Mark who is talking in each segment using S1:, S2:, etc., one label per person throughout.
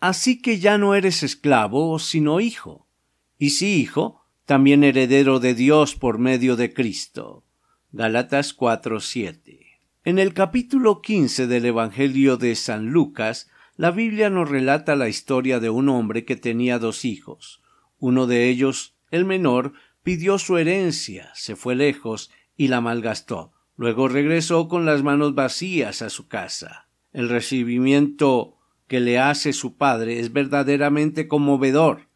S1: Así que ya no eres esclavo, sino hijo. Y si hijo, también heredero de Dios por medio de Cristo. Galatas 4:7. En el capítulo 15 del Evangelio de San Lucas, la Biblia nos relata la historia de un hombre que tenía dos hijos. Uno de ellos, el menor, pidió su herencia, se fue lejos y la malgastó. Luego regresó con las manos vacías a su casa. El recibimiento que le hace su padre es verdaderamente conmovedor.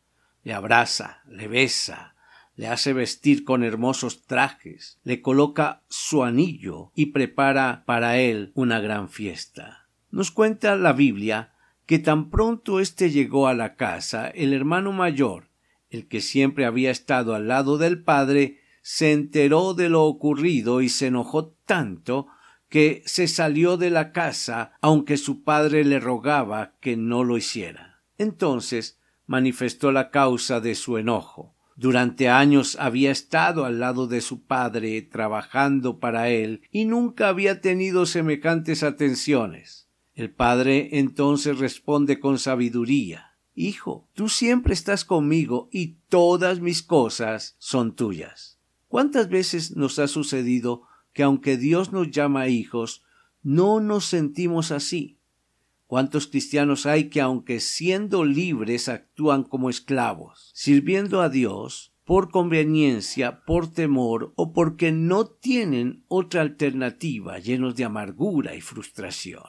S1: Le abraza, le besa, le hace vestir con hermosos trajes, le coloca su anillo y prepara para él una gran fiesta. Nos cuenta la Biblia que tan pronto éste llegó a la casa, el hermano mayor, el que siempre había estado al lado del padre, se enteró de lo ocurrido y se enojó tanto que se salió de la casa aunque su padre le rogaba que no lo hiciera. Entonces manifestó la causa de su enojo. Durante años había estado al lado de su padre trabajando para él y nunca había tenido semejantes atenciones. El padre entonces responde con sabiduría Hijo, tú siempre estás conmigo y todas mis cosas son tuyas. ¿Cuántas veces nos ha sucedido que aunque Dios nos llama hijos, no nos sentimos así. ¿Cuántos cristianos hay que aunque siendo libres actúan como esclavos, sirviendo a Dios por conveniencia, por temor o porque no tienen otra alternativa llenos de amargura y frustración?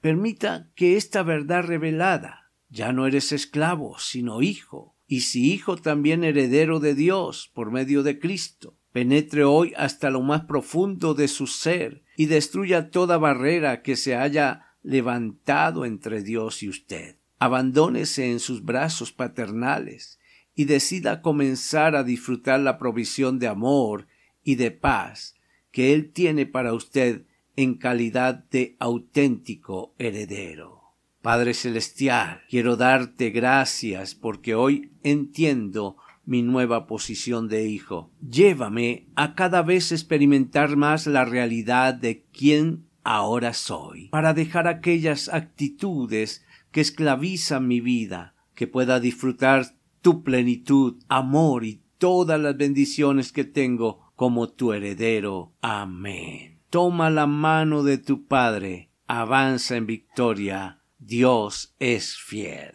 S1: Permita que esta verdad revelada, ya no eres esclavo, sino hijo, y si hijo también heredero de Dios por medio de Cristo, penetre hoy hasta lo más profundo de su ser y destruya toda barrera que se haya levantado entre Dios y usted. Abandónese en sus brazos paternales y decida comenzar a disfrutar la provisión de amor y de paz que Él tiene para usted en calidad de auténtico heredero. Padre Celestial, quiero darte gracias porque hoy entiendo mi nueva posición de hijo. Llévame a cada vez experimentar más la realidad de quién ahora soy, para dejar aquellas actitudes que esclavizan mi vida, que pueda disfrutar tu plenitud, amor y todas las bendiciones que tengo como tu heredero. Amén. Toma la mano de tu Padre, avanza en victoria. Dios es fiel.